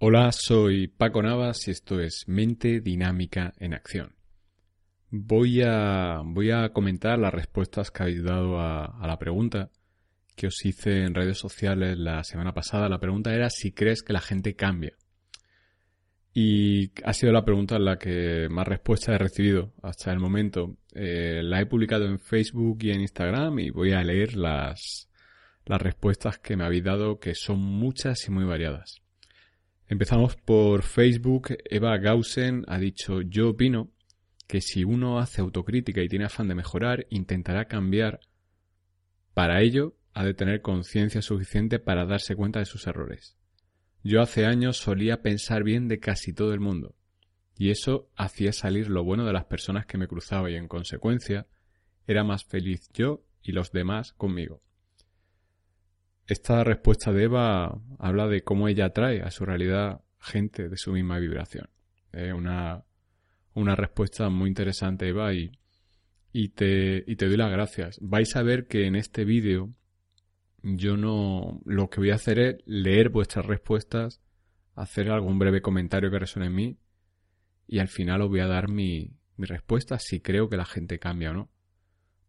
Hola, soy Paco Navas y esto es Mente Dinámica en Acción. Voy a, voy a comentar las respuestas que habéis dado a, a la pregunta que os hice en redes sociales la semana pasada. La pregunta era si crees que la gente cambia. Y ha sido la pregunta la que más respuestas he recibido hasta el momento. Eh, la he publicado en Facebook y en Instagram y voy a leer las, las respuestas que me habéis dado, que son muchas y muy variadas. Empezamos por Facebook. Eva Gausen ha dicho, yo opino que si uno hace autocrítica y tiene afán de mejorar, intentará cambiar. Para ello, ha de tener conciencia suficiente para darse cuenta de sus errores. Yo hace años solía pensar bien de casi todo el mundo, y eso hacía salir lo bueno de las personas que me cruzaba y en consecuencia era más feliz yo y los demás conmigo. Esta respuesta de Eva habla de cómo ella atrae a su realidad gente de su misma vibración. Es una, una respuesta muy interesante, Eva, y, y, te, y te doy las gracias. Vais a ver que en este vídeo yo no. Lo que voy a hacer es leer vuestras respuestas, hacer algún breve comentario que resuene en mí, y al final os voy a dar mi, mi respuesta si creo que la gente cambia o no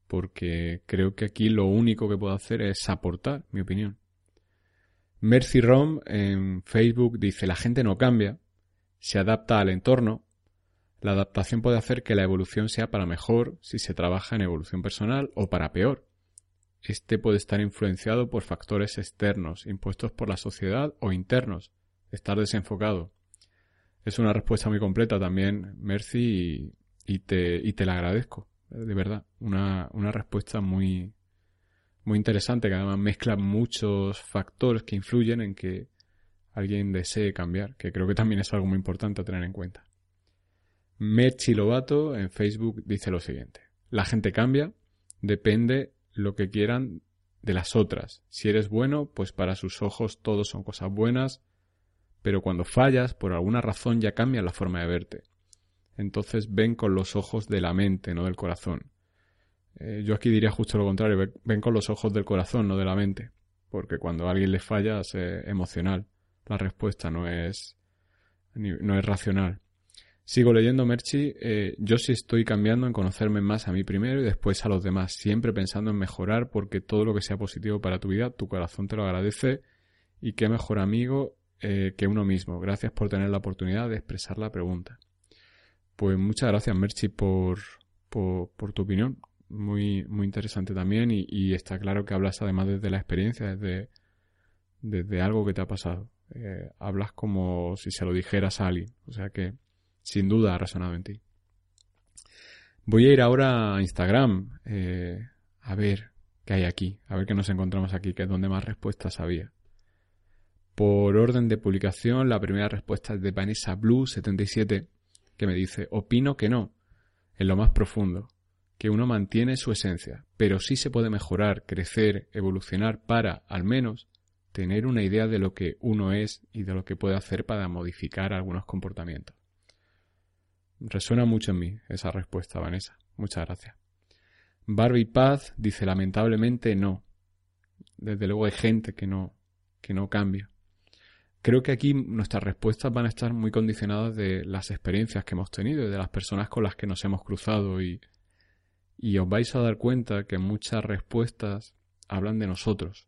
porque creo que aquí lo único que puedo hacer es aportar mi opinión. Mercy Rom en Facebook dice la gente no cambia, se adapta al entorno. La adaptación puede hacer que la evolución sea para mejor si se trabaja en evolución personal o para peor. Este puede estar influenciado por factores externos impuestos por la sociedad o internos, estar desenfocado. Es una respuesta muy completa también, Mercy, y, te, y te la agradezco de verdad. Una, una respuesta muy, muy interesante que además mezcla muchos factores que influyen en que alguien desee cambiar, que creo que también es algo muy importante a tener en cuenta. Mechi Lobato en Facebook dice lo siguiente. La gente cambia, depende lo que quieran de las otras. Si eres bueno, pues para sus ojos todo son cosas buenas, pero cuando fallas, por alguna razón ya cambia la forma de verte entonces ven con los ojos de la mente, no del corazón. Eh, yo aquí diría justo lo contrario, ven con los ojos del corazón, no de la mente, porque cuando a alguien le falla es emocional, la respuesta no es, no es racional. Sigo leyendo Merchi, eh, yo sí estoy cambiando en conocerme más a mí primero y después a los demás, siempre pensando en mejorar porque todo lo que sea positivo para tu vida, tu corazón te lo agradece y qué mejor amigo eh, que uno mismo. Gracias por tener la oportunidad de expresar la pregunta. Pues muchas gracias, Merchi, por, por, tu opinión. Muy, muy interesante también y, está claro que hablas además desde la experiencia, desde, desde algo que te ha pasado. Eh, hablas como si se lo dijeras a alguien. O sea que sin duda ha resonado en ti. Voy a ir ahora a Instagram eh, a ver qué hay aquí, a ver qué nos encontramos aquí, que es donde más respuestas había. Por orden de publicación, la primera respuesta es de Vanessa Blue 77 que me dice, opino que no, en lo más profundo, que uno mantiene su esencia, pero sí se puede mejorar, crecer, evolucionar para, al menos, tener una idea de lo que uno es y de lo que puede hacer para modificar algunos comportamientos. Resuena mucho en mí esa respuesta, Vanessa. Muchas gracias. Barbie Paz dice lamentablemente no. Desde luego hay gente que no, que no cambia. Creo que aquí nuestras respuestas van a estar muy condicionadas de las experiencias que hemos tenido y de las personas con las que nos hemos cruzado y, y os vais a dar cuenta que muchas respuestas hablan de nosotros.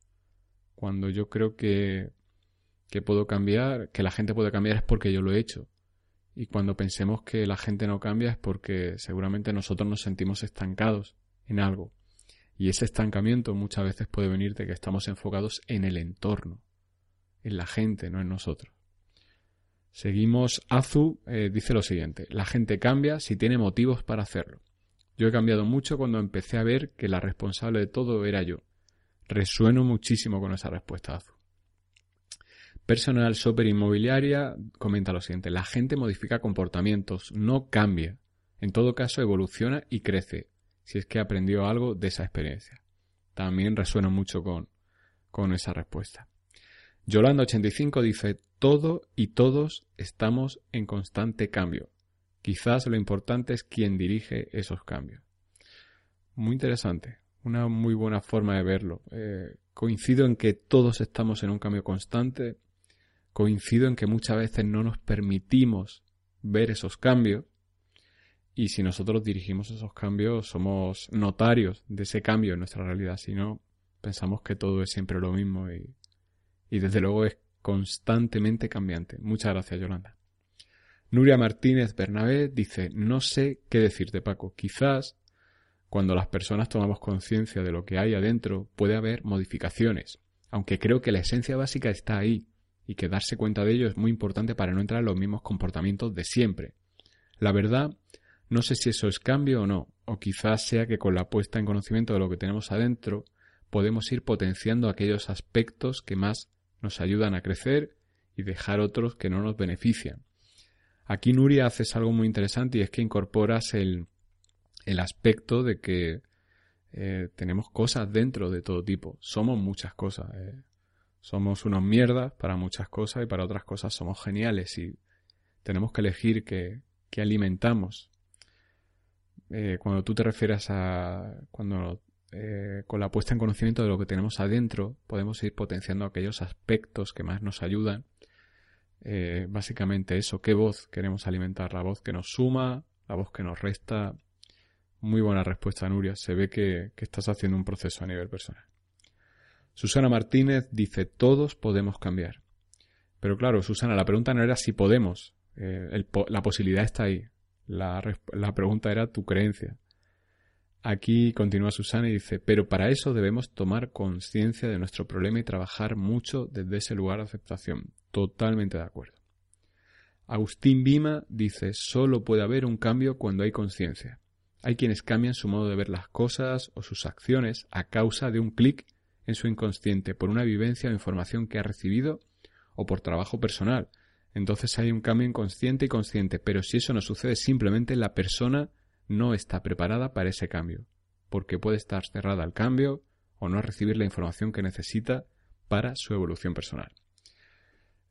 Cuando yo creo que, que puedo cambiar, que la gente puede cambiar es porque yo lo he hecho. Y cuando pensemos que la gente no cambia es porque seguramente nosotros nos sentimos estancados en algo. Y ese estancamiento muchas veces puede venir de que estamos enfocados en el entorno en la gente, no en nosotros. Seguimos, Azu eh, dice lo siguiente, la gente cambia si tiene motivos para hacerlo. Yo he cambiado mucho cuando empecé a ver que la responsable de todo era yo. Resueno muchísimo con esa respuesta, Azu. Personal Shopper Inmobiliaria comenta lo siguiente, la gente modifica comportamientos, no cambia. En todo caso, evoluciona y crece, si es que aprendió algo de esa experiencia. También resueno mucho con, con esa respuesta. Yolanda85 dice, todo y todos estamos en constante cambio. Quizás lo importante es quién dirige esos cambios. Muy interesante, una muy buena forma de verlo. Eh, coincido en que todos estamos en un cambio constante. coincido en que muchas veces no nos permitimos ver esos cambios y si nosotros dirigimos esos cambios somos notarios de ese cambio en nuestra realidad, si no pensamos que todo es siempre lo mismo y, y desde luego es constantemente cambiante. Muchas gracias Yolanda. Nuria Martínez Bernabé dice, no sé qué decirte Paco, quizás cuando las personas tomamos conciencia de lo que hay adentro puede haber modificaciones, aunque creo que la esencia básica está ahí y que darse cuenta de ello es muy importante para no entrar en los mismos comportamientos de siempre. La verdad, no sé si eso es cambio o no, o quizás sea que con la puesta en conocimiento de lo que tenemos adentro podemos ir potenciando aquellos aspectos que más nos ayudan a crecer y dejar otros que no nos benefician. Aquí Nuria haces algo muy interesante y es que incorporas el, el aspecto de que eh, tenemos cosas dentro de todo tipo. Somos muchas cosas. Eh. Somos unos mierdas para muchas cosas y para otras cosas somos geniales y tenemos que elegir qué, alimentamos. Eh, cuando tú te refieres a cuando eh, con la puesta en conocimiento de lo que tenemos adentro podemos ir potenciando aquellos aspectos que más nos ayudan. Eh, básicamente eso, qué voz queremos alimentar, la voz que nos suma, la voz que nos resta. Muy buena respuesta, Nuria. Se ve que estás haciendo un proceso a nivel personal. Susana Martínez dice, todos podemos cambiar. Pero claro, Susana, la pregunta no era si podemos, eh, la posibilidad está ahí. La, la pregunta era tu creencia. Aquí continúa Susana y dice, pero para eso debemos tomar conciencia de nuestro problema y trabajar mucho desde ese lugar de aceptación. Totalmente de acuerdo. Agustín Bima dice, solo puede haber un cambio cuando hay conciencia. Hay quienes cambian su modo de ver las cosas o sus acciones a causa de un clic en su inconsciente por una vivencia o información que ha recibido o por trabajo personal. Entonces hay un cambio inconsciente y consciente, pero si eso no sucede, simplemente la persona no está preparada para ese cambio, porque puede estar cerrada al cambio o no recibir la información que necesita para su evolución personal.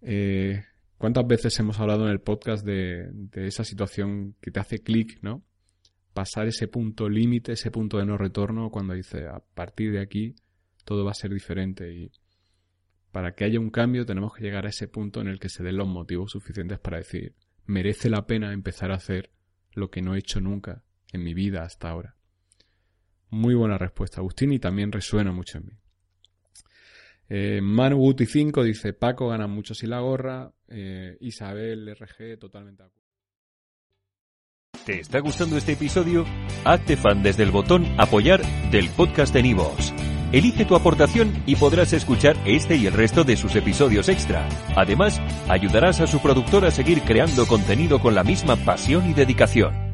Eh, ¿Cuántas veces hemos hablado en el podcast de, de esa situación que te hace clic, ¿no? Pasar ese punto límite, ese punto de no retorno, cuando dice a partir de aquí todo va a ser diferente y para que haya un cambio tenemos que llegar a ese punto en el que se den los motivos suficientes para decir, merece la pena empezar a hacer lo que no he hecho nunca en mi vida hasta ahora. Muy buena respuesta, Agustín, y también resuena mucho en mí. Eh, Manu Guti 5 dice, Paco gana mucho si la gorra, eh, Isabel RG totalmente acuerdo. ¿Te está gustando este episodio? Hazte fan desde el botón apoyar del podcast de Nivos. Elige tu aportación y podrás escuchar este y el resto de sus episodios extra. Además, ayudarás a su productor a seguir creando contenido con la misma pasión y dedicación.